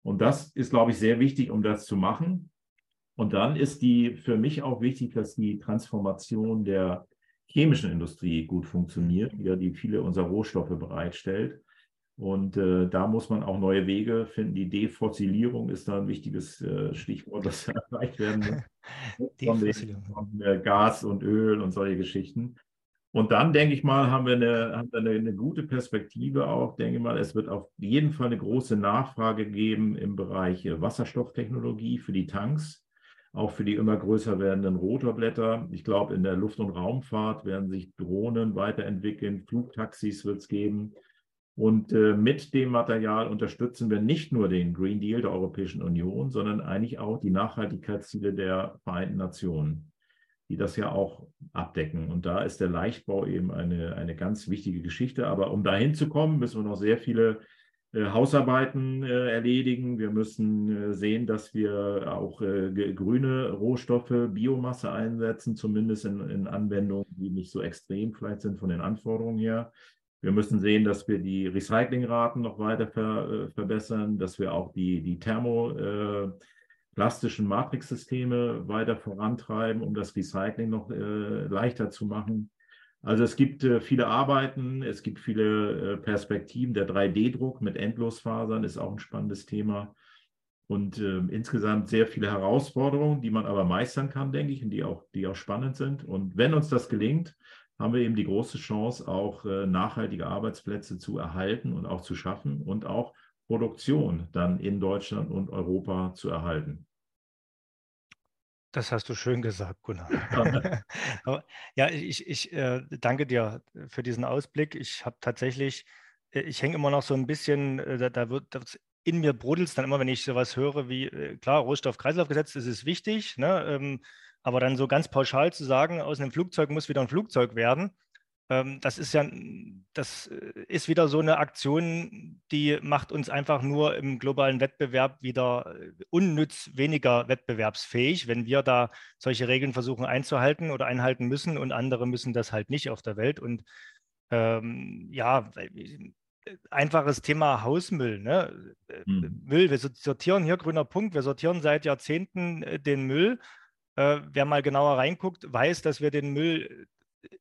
Und das ist, glaube ich, sehr wichtig, um das zu machen. Und dann ist die für mich auch wichtig, dass die Transformation der chemischen Industrie gut funktioniert, die viele unserer Rohstoffe bereitstellt. Und äh, da muss man auch neue Wege finden. Die Defossilierung ist da ein wichtiges äh, Stichwort, das (laughs) erreicht werden muss. (laughs) von, äh, Gas und Öl und solche Geschichten. Und dann, denke ich mal, haben wir, eine, haben wir eine, eine, gute Perspektive auch. Denke mal, es wird auf jeden Fall eine große Nachfrage geben im Bereich Wasserstofftechnologie für die Tanks, auch für die immer größer werdenden Rotorblätter. Ich glaube, in der Luft- und Raumfahrt werden sich Drohnen weiterentwickeln, Flugtaxis wird es geben. Und äh, mit dem Material unterstützen wir nicht nur den Green Deal der Europäischen Union, sondern eigentlich auch die Nachhaltigkeitsziele der Vereinten Nationen die das ja auch abdecken. Und da ist der Leichtbau eben eine, eine ganz wichtige Geschichte. Aber um dahin zu kommen, müssen wir noch sehr viele äh, Hausarbeiten äh, erledigen. Wir müssen äh, sehen, dass wir auch grüne Rohstoffe, Biomasse einsetzen, zumindest in, in Anwendungen, die nicht so extrem vielleicht sind von den Anforderungen her. Wir müssen sehen, dass wir die Recyclingraten noch weiter ver, verbessern, dass wir auch die, die thermoplastischen Matrixsysteme weiter vorantreiben, um das Recycling noch leichter zu machen. Also es gibt äh, viele Arbeiten, es gibt viele äh, Perspektiven. Der 3D-Druck mit Endlosfasern ist auch ein spannendes Thema. Und äh, insgesamt sehr viele Herausforderungen, die man aber meistern kann, denke ich, und die auch, die auch spannend sind. Und wenn uns das gelingt, haben wir eben die große Chance, auch äh, nachhaltige Arbeitsplätze zu erhalten und auch zu schaffen und auch Produktion dann in Deutschland und Europa zu erhalten. Das hast du schön gesagt, Gunnar. (laughs) ja, ich, ich äh, danke dir für diesen Ausblick. Ich habe tatsächlich, äh, ich hänge immer noch so ein bisschen, äh, da, da, wird das in mir brodelt es dann immer, wenn ich sowas höre wie, äh, klar, Rohstoff-Kreislauf-Gesetz, das ist wichtig, ne? Ähm, aber dann so ganz pauschal zu sagen, aus einem Flugzeug muss wieder ein Flugzeug werden, das ist ja, das äh, ist wieder so eine Aktion, die macht uns einfach nur im globalen Wettbewerb wieder äh, unnütz weniger wettbewerbsfähig, wenn wir da solche Regeln versuchen einzuhalten oder einhalten müssen und andere müssen das halt nicht auf der Welt. Und ähm, ja, äh, einfaches Thema Hausmüll. Ne? Mhm. Müll, wir sortieren hier, grüner Punkt, wir sortieren seit Jahrzehnten den Müll. Äh, wer mal genauer reinguckt, weiß, dass wir den Müll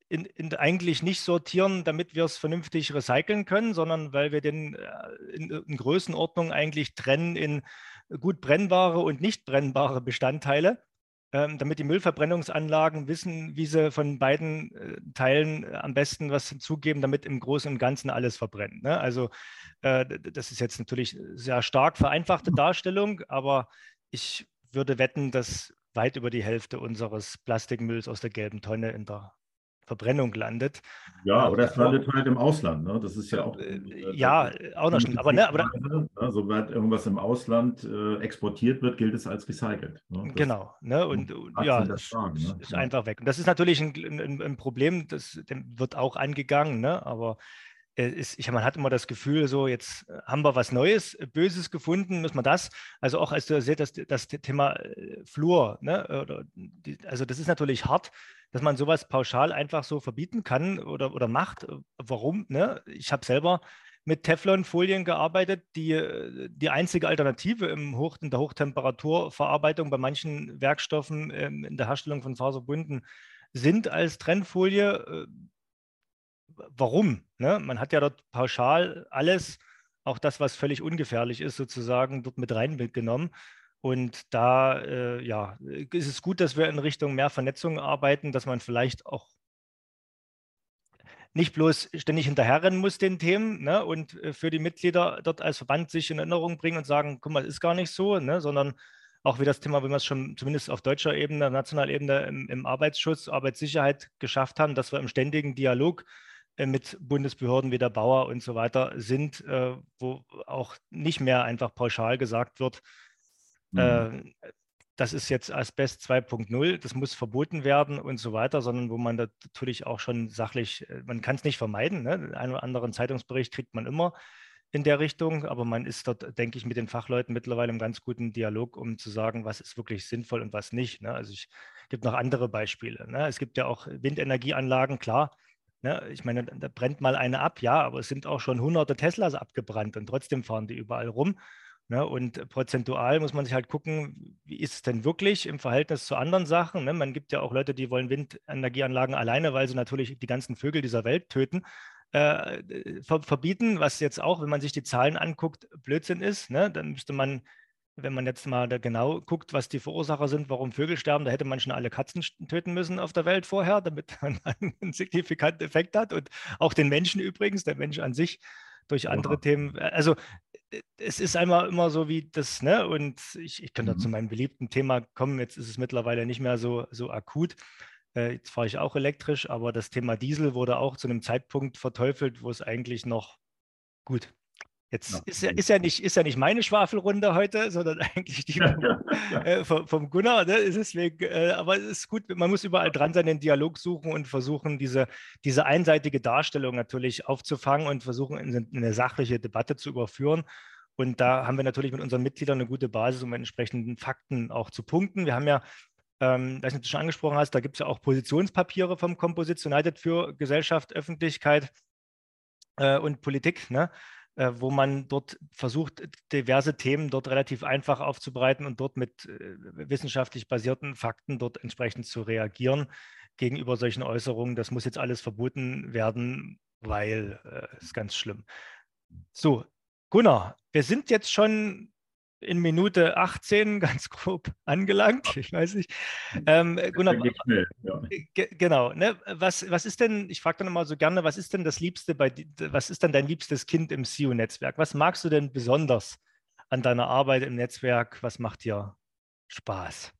in, in eigentlich nicht sortieren, damit wir es vernünftig recyceln können, sondern weil wir den äh, in, in Größenordnung eigentlich trennen in gut brennbare und nicht brennbare Bestandteile, ähm, damit die Müllverbrennungsanlagen wissen, wie sie von beiden äh, Teilen äh, am besten was hinzugeben, damit im Großen und Ganzen alles verbrennt. Ne? Also äh, das ist jetzt natürlich sehr stark vereinfachte Darstellung, aber ich würde wetten, dass weit über die Hälfte unseres Plastikmülls aus der gelben Tonne in der Verbrennung landet. Ja, oder es landet halt im Ausland. Ne? Das ist ja auch. Äh, äh ja, auch noch schlimm. Aber, ne, aber ne? sobald irgendwas im Ausland äh, exportiert wird, gilt es als recycelt. Ne? genau. Ne? Und ja, das Fragen, ne? ist ja. einfach weg. Und das ist natürlich ein, ein, ein Problem, das wird auch angegangen. Ne? Aber ist, ich, man hat immer das Gefühl, so jetzt haben wir was Neues, Böses gefunden, müssen wir das. Also auch als du seht, das, das Thema äh, Flur, ne? also das ist natürlich hart, dass man sowas pauschal einfach so verbieten kann oder, oder macht. Warum? Ne? Ich habe selber mit Teflonfolien gearbeitet, die äh, die einzige Alternative im Hoch, in der Hochtemperaturverarbeitung bei manchen Werkstoffen ähm, in der Herstellung von Faserbunden sind als Trennfolie. Äh, warum? Ne? Man hat ja dort pauschal alles, auch das, was völlig ungefährlich ist, sozusagen dort mit reingenommen. Und da äh, ja, ist es gut, dass wir in Richtung mehr Vernetzung arbeiten, dass man vielleicht auch nicht bloß ständig hinterherrennen muss den Themen ne, und äh, für die Mitglieder dort als Verband sich in Erinnerung bringen und sagen, guck mal, ist gar nicht so, ne, sondern auch wie das Thema, wie wir es schon zumindest auf deutscher Ebene, nationaler Ebene im, im Arbeitsschutz, Arbeitssicherheit geschafft haben, dass wir im ständigen Dialog äh, mit Bundesbehörden wie der Bauer und so weiter sind, äh, wo auch nicht mehr einfach pauschal gesagt wird, Mhm. Äh, das ist jetzt Asbest 2.0, das muss verboten werden und so weiter, sondern wo man natürlich auch schon sachlich, äh, man kann es nicht vermeiden, ne? einen oder anderen Zeitungsbericht kriegt man immer in der Richtung, aber man ist dort, denke ich, mit den Fachleuten mittlerweile im ganz guten Dialog, um zu sagen, was ist wirklich sinnvoll und was nicht. Ne? Also es gibt noch andere Beispiele. Ne? Es gibt ja auch Windenergieanlagen, klar. Ne? Ich meine, da brennt mal eine ab, ja, aber es sind auch schon hunderte Teslas abgebrannt und trotzdem fahren die überall rum. Ne? Und prozentual muss man sich halt gucken, wie ist es denn wirklich im Verhältnis zu anderen Sachen. Ne? Man gibt ja auch Leute, die wollen Windenergieanlagen alleine, weil sie natürlich die ganzen Vögel dieser Welt töten. Äh, ver verbieten, was jetzt auch, wenn man sich die Zahlen anguckt, Blödsinn ist. Ne? Dann müsste man, wenn man jetzt mal da genau guckt, was die Verursacher sind, warum Vögel sterben, da hätte man schon alle Katzen töten müssen auf der Welt vorher, damit (laughs) man einen signifikanten Effekt hat. Und auch den Menschen übrigens, der Mensch an sich durch andere ja. Themen. Also es ist einmal immer so wie das, ne? Und ich, ich könnte mhm. zu meinem beliebten Thema kommen. Jetzt ist es mittlerweile nicht mehr so, so akut. Äh, jetzt fahre ich auch elektrisch, aber das Thema Diesel wurde auch zu einem Zeitpunkt verteufelt, wo es eigentlich noch gut. Jetzt ja. Ist, ja, ist, ja nicht, ist ja nicht meine Schwafelrunde heute, sondern (laughs) eigentlich die vom, (laughs) äh, vom Gunnar. Ne? Deswegen, äh, aber es ist gut, man muss überall dran sein, den Dialog suchen und versuchen, diese, diese einseitige Darstellung natürlich aufzufangen und versuchen, in, in eine sachliche Debatte zu überführen. Und da haben wir natürlich mit unseren Mitgliedern eine gute Basis, um entsprechenden Fakten auch zu punkten. Wir haben ja, ähm, ob du schon angesprochen hast, da gibt es ja auch Positionspapiere vom Composites United für Gesellschaft, Öffentlichkeit äh, und Politik. Ne? Äh, wo man dort versucht, diverse Themen dort relativ einfach aufzubereiten und dort mit äh, wissenschaftlich basierten Fakten dort entsprechend zu reagieren gegenüber solchen Äußerungen. Das muss jetzt alles verboten werden, weil äh, ist ganz schlimm. So, Gunnar, wir sind jetzt schon in Minute 18 (laughs) ganz grob angelangt. Ich weiß nicht. Ähm, Gunnar, schnell, ja. genau. Ne? Was, was ist denn, ich frage dann immer so gerne, was ist denn das Liebste bei, was ist denn dein liebstes Kind im SEO-Netzwerk? Was magst du denn besonders an deiner Arbeit im Netzwerk? Was macht dir Spaß?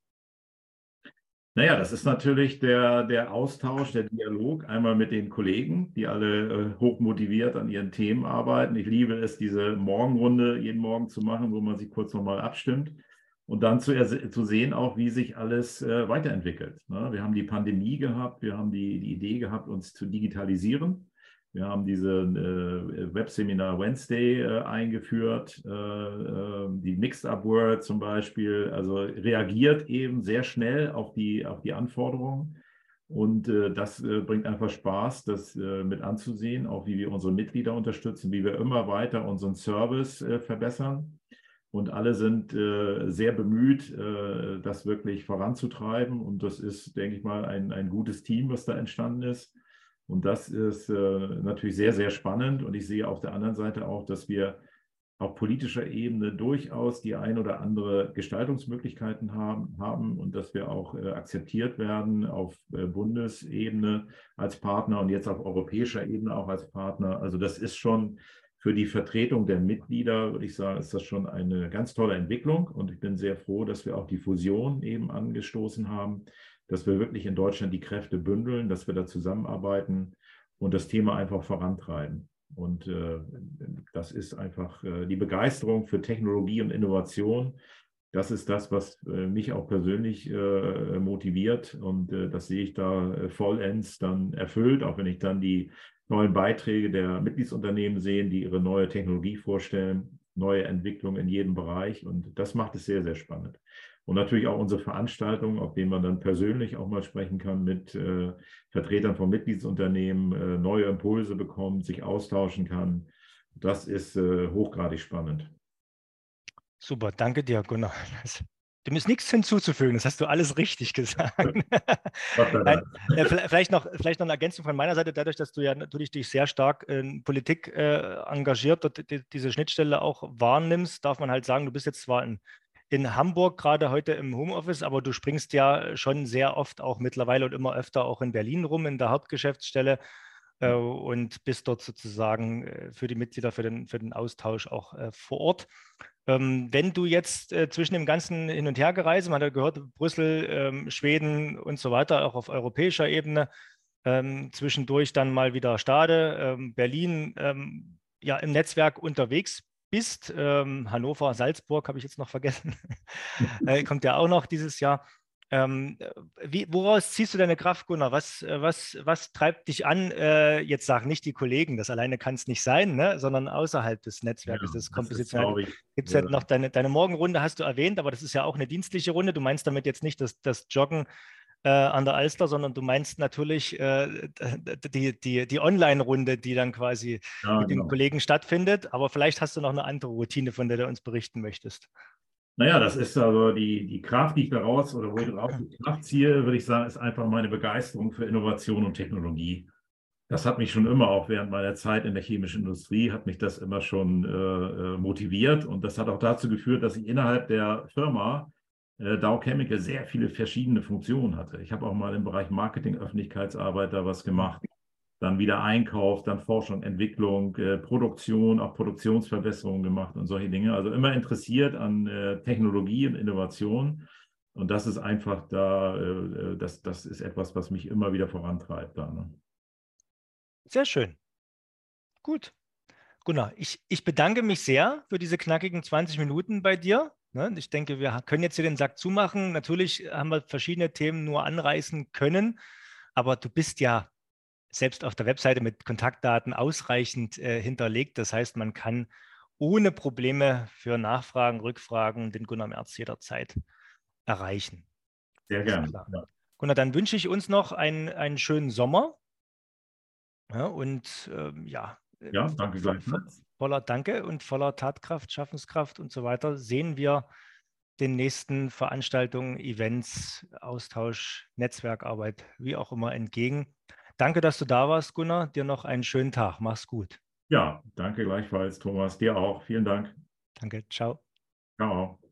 Naja, das ist natürlich der, der Austausch, der Dialog, einmal mit den Kollegen, die alle äh, hoch motiviert an ihren Themen arbeiten. Ich liebe es, diese Morgenrunde jeden Morgen zu machen, wo man sich kurz nochmal abstimmt und dann zu, zu sehen auch, wie sich alles äh, weiterentwickelt. Ne? Wir haben die Pandemie gehabt, wir haben die, die Idee gehabt, uns zu digitalisieren. Wir haben diese äh, Webseminar Wednesday äh, eingeführt, äh, äh, die Mixed Up Word zum Beispiel, also reagiert eben sehr schnell auf die, auf die Anforderungen. Und äh, das äh, bringt einfach Spaß, das mit anzusehen, auch wie wir unsere Mitglieder unterstützen, wie wir immer weiter unseren Service verbessern. Und alle sind sehr bemüht, das wirklich voranzutreiben. Und das ist, denke ich mal, ein, ein gutes Team, was da entstanden ist. Und das ist äh, natürlich sehr, sehr spannend. Und ich sehe auf der anderen Seite auch, dass wir auf politischer Ebene durchaus die ein oder andere Gestaltungsmöglichkeiten haben, haben und dass wir auch äh, akzeptiert werden auf äh, Bundesebene als Partner und jetzt auf europäischer Ebene auch als Partner. Also das ist schon für die Vertretung der Mitglieder, würde ich sagen, ist das schon eine ganz tolle Entwicklung. Und ich bin sehr froh, dass wir auch die Fusion eben angestoßen haben dass wir wirklich in Deutschland die Kräfte bündeln, dass wir da zusammenarbeiten und das Thema einfach vorantreiben. Und äh, das ist einfach äh, die Begeisterung für Technologie und Innovation. Das ist das, was äh, mich auch persönlich äh, motiviert. Und äh, das sehe ich da äh, vollends dann erfüllt, auch wenn ich dann die neuen Beiträge der Mitgliedsunternehmen sehe, die ihre neue Technologie vorstellen, neue Entwicklungen in jedem Bereich. Und das macht es sehr, sehr spannend. Und natürlich auch unsere Veranstaltungen, auf denen man dann persönlich auch mal sprechen kann mit äh, Vertretern von Mitgliedsunternehmen, äh, neue Impulse bekommt, sich austauschen kann. Das ist äh, hochgradig spannend. Super, danke dir, Gunnar. Dem ist nichts hinzuzufügen, das hast du alles richtig gesagt. (laughs) Nein, äh, vielleicht, noch, vielleicht noch eine Ergänzung von meiner Seite, dadurch, dass du ja natürlich dich sehr stark in Politik äh, engagiert und die, diese Schnittstelle auch wahrnimmst, darf man halt sagen, du bist jetzt zwar in in Hamburg gerade heute im Homeoffice, aber du springst ja schon sehr oft auch mittlerweile und immer öfter auch in Berlin rum in der Hauptgeschäftsstelle äh, und bist dort sozusagen äh, für die Mitglieder für den, für den Austausch auch äh, vor Ort. Ähm, wenn du jetzt äh, zwischen dem ganzen Hin- und Hergereise, man hat ja gehört, Brüssel, ähm, Schweden und so weiter, auch auf europäischer Ebene, ähm, zwischendurch dann mal wieder Stade, ähm, Berlin, ähm, ja, im Netzwerk unterwegs bist. Ähm, Hannover, Salzburg habe ich jetzt noch vergessen. (laughs) äh, kommt ja auch noch dieses Jahr. Ähm, wie, woraus ziehst du deine Kraft, Gunnar? Was, äh, was, was treibt dich an? Äh, jetzt sag nicht die Kollegen, das alleine kann es nicht sein, ne? sondern außerhalb des Netzwerkes, ja, des Kompositionellen. Gibt es ja. noch deine, deine Morgenrunde, hast du erwähnt, aber das ist ja auch eine dienstliche Runde. Du meinst damit jetzt nicht das, das Joggen äh, an der Alster, sondern du meinst natürlich äh, die, die, die Online-Runde, die dann quasi ja, mit genau. den Kollegen stattfindet. Aber vielleicht hast du noch eine andere Routine, von der du uns berichten möchtest. Naja, das ist also die, die Kraft, die ich daraus oder wo ich daraus die Kraft ziehe, würde ich sagen, ist einfach meine Begeisterung für Innovation und Technologie. Das hat mich schon immer, auch während meiner Zeit in der chemischen Industrie, hat mich das immer schon äh, äh motiviert. Und das hat auch dazu geführt, dass ich innerhalb der Firma äh, Dow Chemical sehr viele verschiedene Funktionen hatte. Ich habe auch mal im Bereich Marketing, Öffentlichkeitsarbeit da was gemacht. Dann wieder Einkauf, dann Forschung, Entwicklung, äh, Produktion, auch Produktionsverbesserungen gemacht und solche Dinge. Also immer interessiert an äh, Technologie und Innovation. Und das ist einfach da, äh, äh, das, das ist etwas, was mich immer wieder vorantreibt. Da, ne? Sehr schön. Gut. Gunnar, ich, ich bedanke mich sehr für diese knackigen 20 Minuten bei dir. Ne? Ich denke, wir können jetzt hier den Sack zumachen. Natürlich haben wir verschiedene Themen nur anreißen können, aber du bist ja selbst auf der Webseite mit Kontaktdaten ausreichend äh, hinterlegt. Das heißt, man kann ohne Probleme für Nachfragen, Rückfragen den Gunnar Merz jederzeit erreichen. Sehr gerne. Ja. Gunnar, dann wünsche ich uns noch einen, einen schönen Sommer. Ja, und ähm, ja, ja, danke gleichfalls. Voller Danke und voller Tatkraft, Schaffenskraft und so weiter sehen wir den nächsten Veranstaltungen, Events, Austausch, Netzwerkarbeit, wie auch immer entgegen. Danke, dass du da warst, Gunnar. Dir noch einen schönen Tag. Mach's gut. Ja, danke gleichfalls, Thomas. Dir auch. Vielen Dank. Danke. Ciao. Ciao.